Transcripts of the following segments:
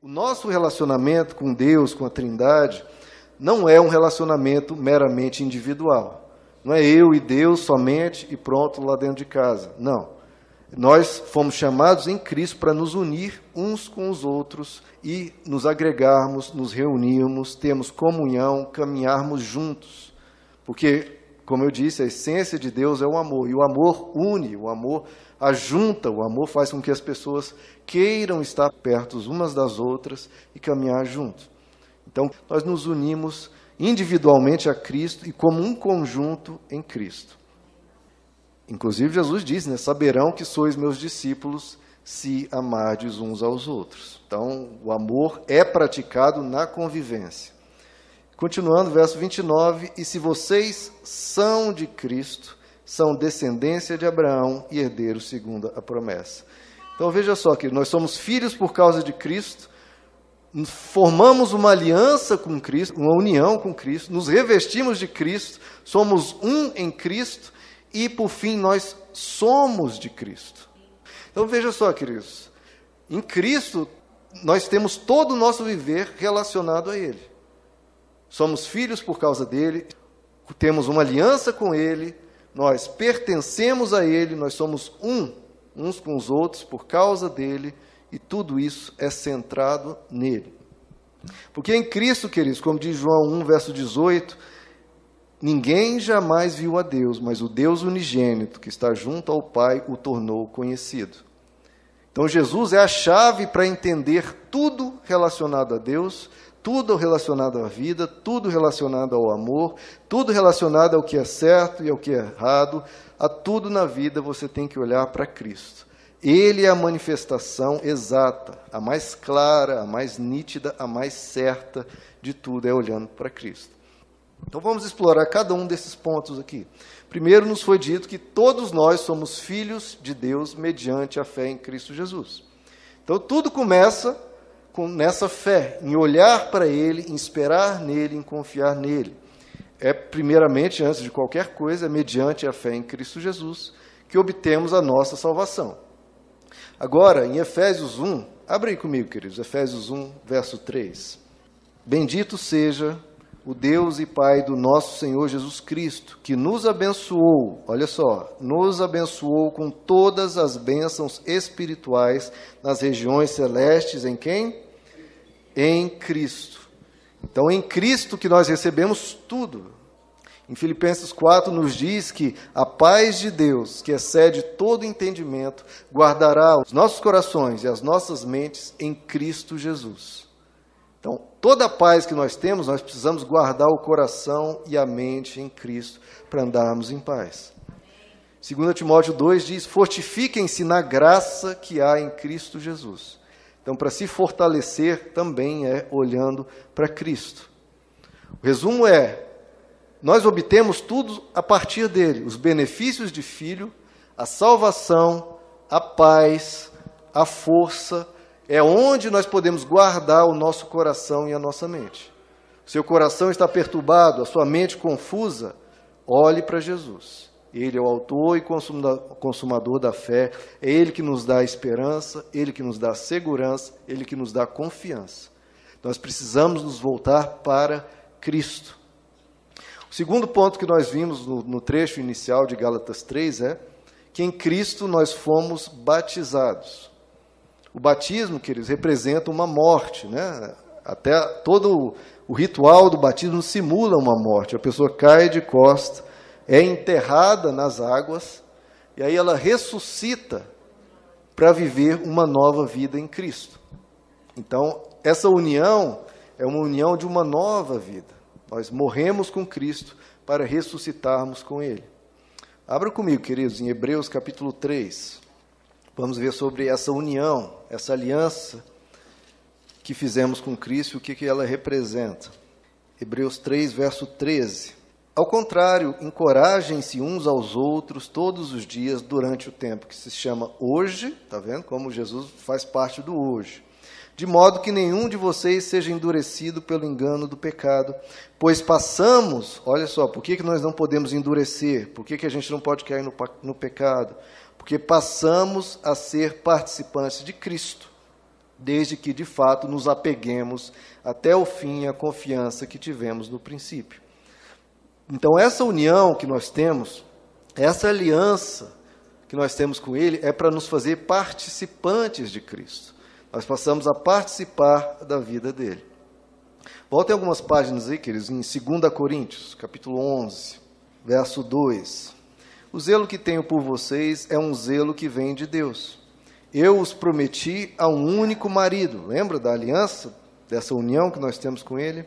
O nosso relacionamento com Deus, com a Trindade, não é um relacionamento meramente individual. Não é eu e Deus somente e pronto lá dentro de casa. Não. Nós fomos chamados em Cristo para nos unir uns com os outros e nos agregarmos, nos reunirmos, termos comunhão, caminharmos juntos. Porque, como eu disse, a essência de Deus é o amor. E o amor une, o amor ajunta, o amor faz com que as pessoas queiram estar perto umas das outras e caminhar juntos. Então, nós nos unimos individualmente a Cristo e como um conjunto em Cristo. Inclusive, Jesus diz, né? Saberão que sois meus discípulos se amardes uns aos outros. Então, o amor é praticado na convivência. Continuando, verso 29, e se vocês são de Cristo, são descendência de Abraão e herdeiros segundo a promessa. Então veja só que nós somos filhos por causa de Cristo, formamos uma aliança com Cristo, uma união com Cristo, nos revestimos de Cristo, somos um em Cristo e, por fim, nós somos de Cristo. Então veja só, queridos, em Cristo nós temos todo o nosso viver relacionado a Ele. Somos filhos por causa dele, temos uma aliança com Ele, nós pertencemos a Ele, nós somos um uns com os outros por causa dele, e tudo isso é centrado nele. Porque em Cristo, queridos, como diz João 1, verso 18, Ninguém jamais viu a Deus, mas o Deus unigênito que está junto ao Pai o tornou conhecido. Então Jesus é a chave para entender tudo relacionado a Deus, tudo relacionado à vida, tudo relacionado ao amor, tudo relacionado ao que é certo e ao que é errado, a tudo na vida você tem que olhar para Cristo. Ele é a manifestação exata, a mais clara, a mais nítida, a mais certa de tudo, é olhando para Cristo. Então vamos explorar cada um desses pontos aqui. Primeiro, nos foi dito que todos nós somos filhos de Deus mediante a fé em Cristo Jesus. Então tudo começa com nessa fé, em olhar para Ele, em esperar nele, em confiar nele. É primeiramente, antes de qualquer coisa, é mediante a fé em Cristo Jesus que obtemos a nossa salvação. Agora, em Efésios 1, abre aí comigo, queridos, Efésios 1, verso 3. Bendito seja o Deus e Pai do nosso Senhor Jesus Cristo, que nos abençoou, olha só, nos abençoou com todas as bênçãos espirituais nas regiões celestes em quem? Em Cristo. Então, em Cristo que nós recebemos tudo. Em Filipenses 4 nos diz que a paz de Deus, que excede todo entendimento, guardará os nossos corações e as nossas mentes em Cristo Jesus. Então, toda a paz que nós temos, nós precisamos guardar o coração e a mente em Cristo para andarmos em paz. 2 Timóteo 2 diz: Fortifiquem-se na graça que há em Cristo Jesus. Então, para se fortalecer também é olhando para Cristo. O resumo é: nós obtemos tudo a partir dele, os benefícios de filho, a salvação, a paz, a força, é onde nós podemos guardar o nosso coração e a nossa mente. seu coração está perturbado, a sua mente confusa, olhe para Jesus. Ele é o autor e consumador da fé, é Ele que nos dá esperança, Ele que nos dá segurança, Ele que nos dá confiança. Nós precisamos nos voltar para Cristo. O segundo ponto que nós vimos no, no trecho inicial de Gálatas 3 é que em Cristo nós fomos batizados. O batismo, queridos, representa uma morte, né? Até todo o ritual do batismo simula uma morte. A pessoa cai de costa, é enterrada nas águas e aí ela ressuscita para viver uma nova vida em Cristo. Então, essa união é uma união de uma nova vida. Nós morremos com Cristo para ressuscitarmos com Ele. Abra comigo, queridos, em Hebreus capítulo 3. Vamos ver sobre essa união, essa aliança que fizemos com Cristo, o que, ela representa. Hebreus 3, verso 13. Ao contrário, encorajem-se uns aos outros todos os dias durante o tempo que se chama hoje, tá vendo? Como Jesus faz parte do hoje. De modo que nenhum de vocês seja endurecido pelo engano do pecado, pois passamos, olha só, por que, que nós não podemos endurecer? Por que, que a gente não pode cair no, no pecado? porque passamos a ser participantes de Cristo. desde que de fato nos apeguemos até o fim à confiança que tivemos no princípio. Então, essa união que nós temos, essa aliança que nós temos com Ele, é para nos fazer participantes de Cristo. Nós passamos a participar da vida dele. Voltem algumas páginas aí, queridos, em 2 Coríntios, capítulo 11, verso 2. O zelo que tenho por vocês é um zelo que vem de Deus. Eu os prometi a um único marido. Lembra da aliança, dessa união que nós temos com ele?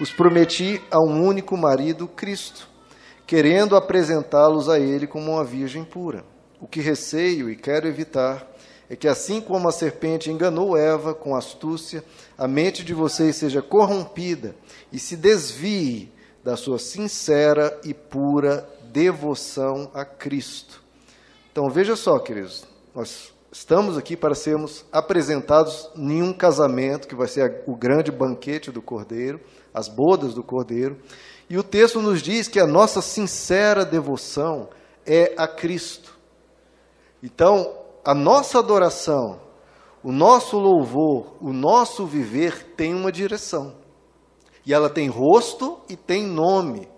Os prometi a um único marido, Cristo, querendo apresentá-los a ele como uma virgem pura. O que receio e quero evitar é que, assim como a serpente enganou Eva com astúcia, a mente de vocês seja corrompida e se desvie da sua sincera e pura devoção a Cristo. Então veja só, queridos, nós estamos aqui para sermos apresentados em um casamento que vai ser o grande banquete do Cordeiro, as bodas do Cordeiro, e o texto nos diz que a nossa sincera devoção é a Cristo. Então, a nossa adoração, o nosso louvor, o nosso viver tem uma direção. E ela tem rosto e tem nome.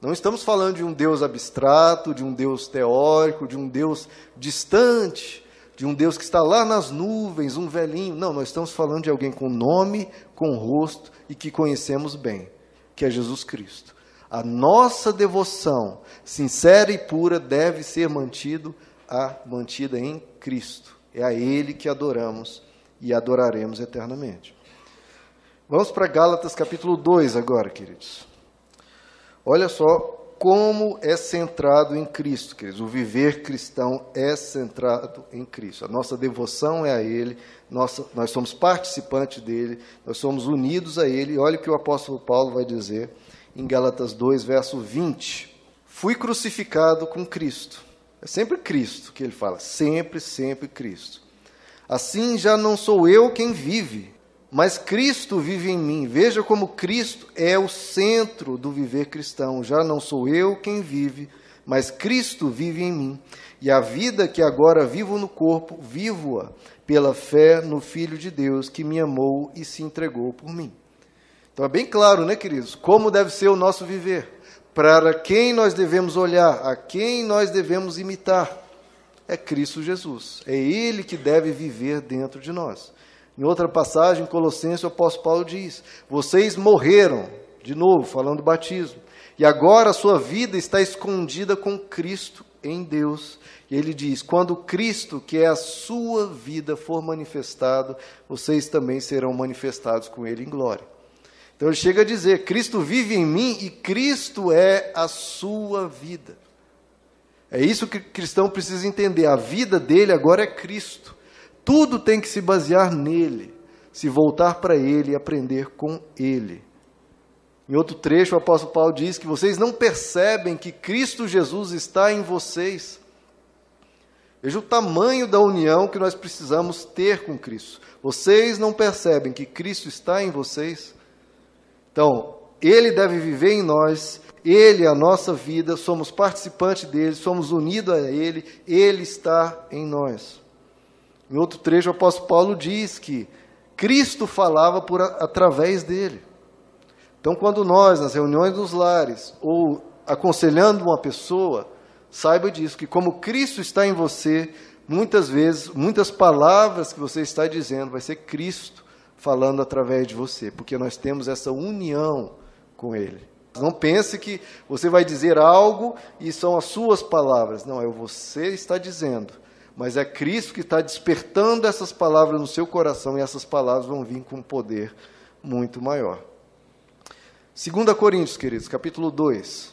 Não estamos falando de um Deus abstrato, de um Deus teórico, de um Deus distante, de um Deus que está lá nas nuvens, um velhinho. Não, nós estamos falando de alguém com nome, com rosto e que conhecemos bem, que é Jesus Cristo. A nossa devoção, sincera e pura, deve ser mantido a mantida em Cristo. É a Ele que adoramos e adoraremos eternamente. Vamos para Gálatas capítulo 2 agora, queridos. Olha só como é centrado em Cristo, queridos. O viver cristão é centrado em Cristo. A nossa devoção é a Ele, nossa, nós somos participantes dele, nós somos unidos a Ele. Olha o que o apóstolo Paulo vai dizer em Gálatas 2, verso 20. Fui crucificado com Cristo. É sempre Cristo que ele fala, sempre, sempre Cristo. Assim já não sou eu quem vive, mas Cristo vive em mim. Veja como Cristo é o centro do viver cristão. Já não sou eu quem vive, mas Cristo vive em mim. E a vida que agora vivo no corpo, vivo-a pela fé no Filho de Deus que me amou e se entregou por mim. Então é bem claro, né, queridos, como deve ser o nosso viver para quem nós devemos olhar, a quem nós devemos imitar. É Cristo Jesus. É Ele que deve viver dentro de nós. Em outra passagem, em Colossenses, o apóstolo Paulo diz: Vocês morreram, de novo, falando do batismo, e agora a sua vida está escondida com Cristo em Deus. E ele diz: Quando Cristo, que é a sua vida, for manifestado, vocês também serão manifestados com Ele em glória. Então ele chega a dizer: Cristo vive em mim e Cristo é a sua vida. É isso que o cristão precisa entender. A vida dele agora é Cristo. Tudo tem que se basear nele, se voltar para ele e aprender com ele. Em outro trecho, o apóstolo Paulo diz que vocês não percebem que Cristo Jesus está em vocês. Veja o tamanho da união que nós precisamos ter com Cristo. Vocês não percebem que Cristo está em vocês? Então, Ele deve viver em nós, Ele é a nossa vida, somos participantes dele, somos unidos a Ele, Ele está em nós. Em outro trecho, o apóstolo Paulo diz que Cristo falava por através dele. Então, quando nós, nas reuniões dos lares, ou aconselhando uma pessoa, saiba disso, que como Cristo está em você, muitas vezes, muitas palavras que você está dizendo, vai ser Cristo falando através de você, porque nós temos essa união com Ele. Não pense que você vai dizer algo e são as suas palavras. Não, é você está dizendo. Mas é Cristo que está despertando essas palavras no seu coração e essas palavras vão vir com um poder muito maior. 2 Coríntios, queridos, capítulo 2.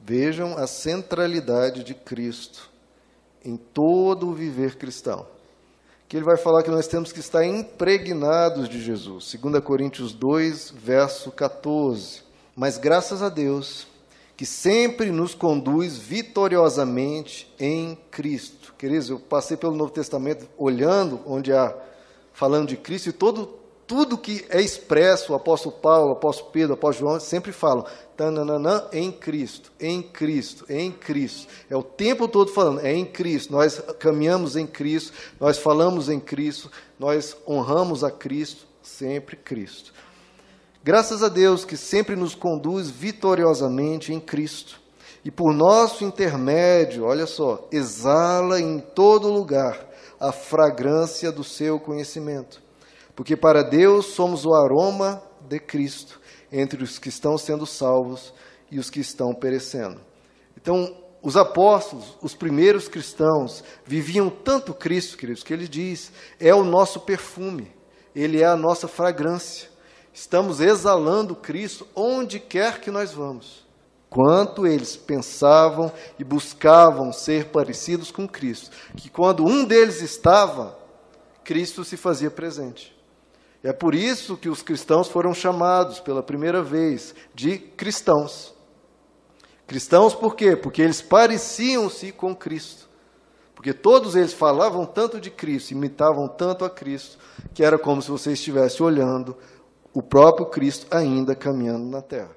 Vejam a centralidade de Cristo em todo o viver cristão que ele vai falar que nós temos que estar impregnados de Jesus. 2 Coríntios 2, verso 14. Mas graças a Deus, que sempre nos conduz vitoriosamente em Cristo. Queridos, eu passei pelo Novo Testamento olhando onde há falando de Cristo e todo tudo que é expresso, o apóstolo Paulo, o apóstolo Pedro, o apóstolo João sempre falam, tananana, em Cristo, em Cristo, em Cristo. É o tempo todo falando, é em Cristo. Nós caminhamos em Cristo, nós falamos em Cristo, nós honramos a Cristo, sempre Cristo. Graças a Deus que sempre nos conduz vitoriosamente em Cristo. E por nosso intermédio, olha só, exala em todo lugar a fragrância do seu conhecimento porque para Deus somos o aroma de Cristo entre os que estão sendo salvos e os que estão perecendo. Então, os apóstolos, os primeiros cristãos, viviam tanto Cristo, queridos, que ele diz: é o nosso perfume, ele é a nossa fragrância. Estamos exalando Cristo onde quer que nós vamos. Quanto eles pensavam e buscavam ser parecidos com Cristo, que quando um deles estava, Cristo se fazia presente. É por isso que os cristãos foram chamados pela primeira vez de cristãos. Cristãos por quê? Porque eles pareciam-se com Cristo. Porque todos eles falavam tanto de Cristo, imitavam tanto a Cristo, que era como se você estivesse olhando o próprio Cristo ainda caminhando na terra.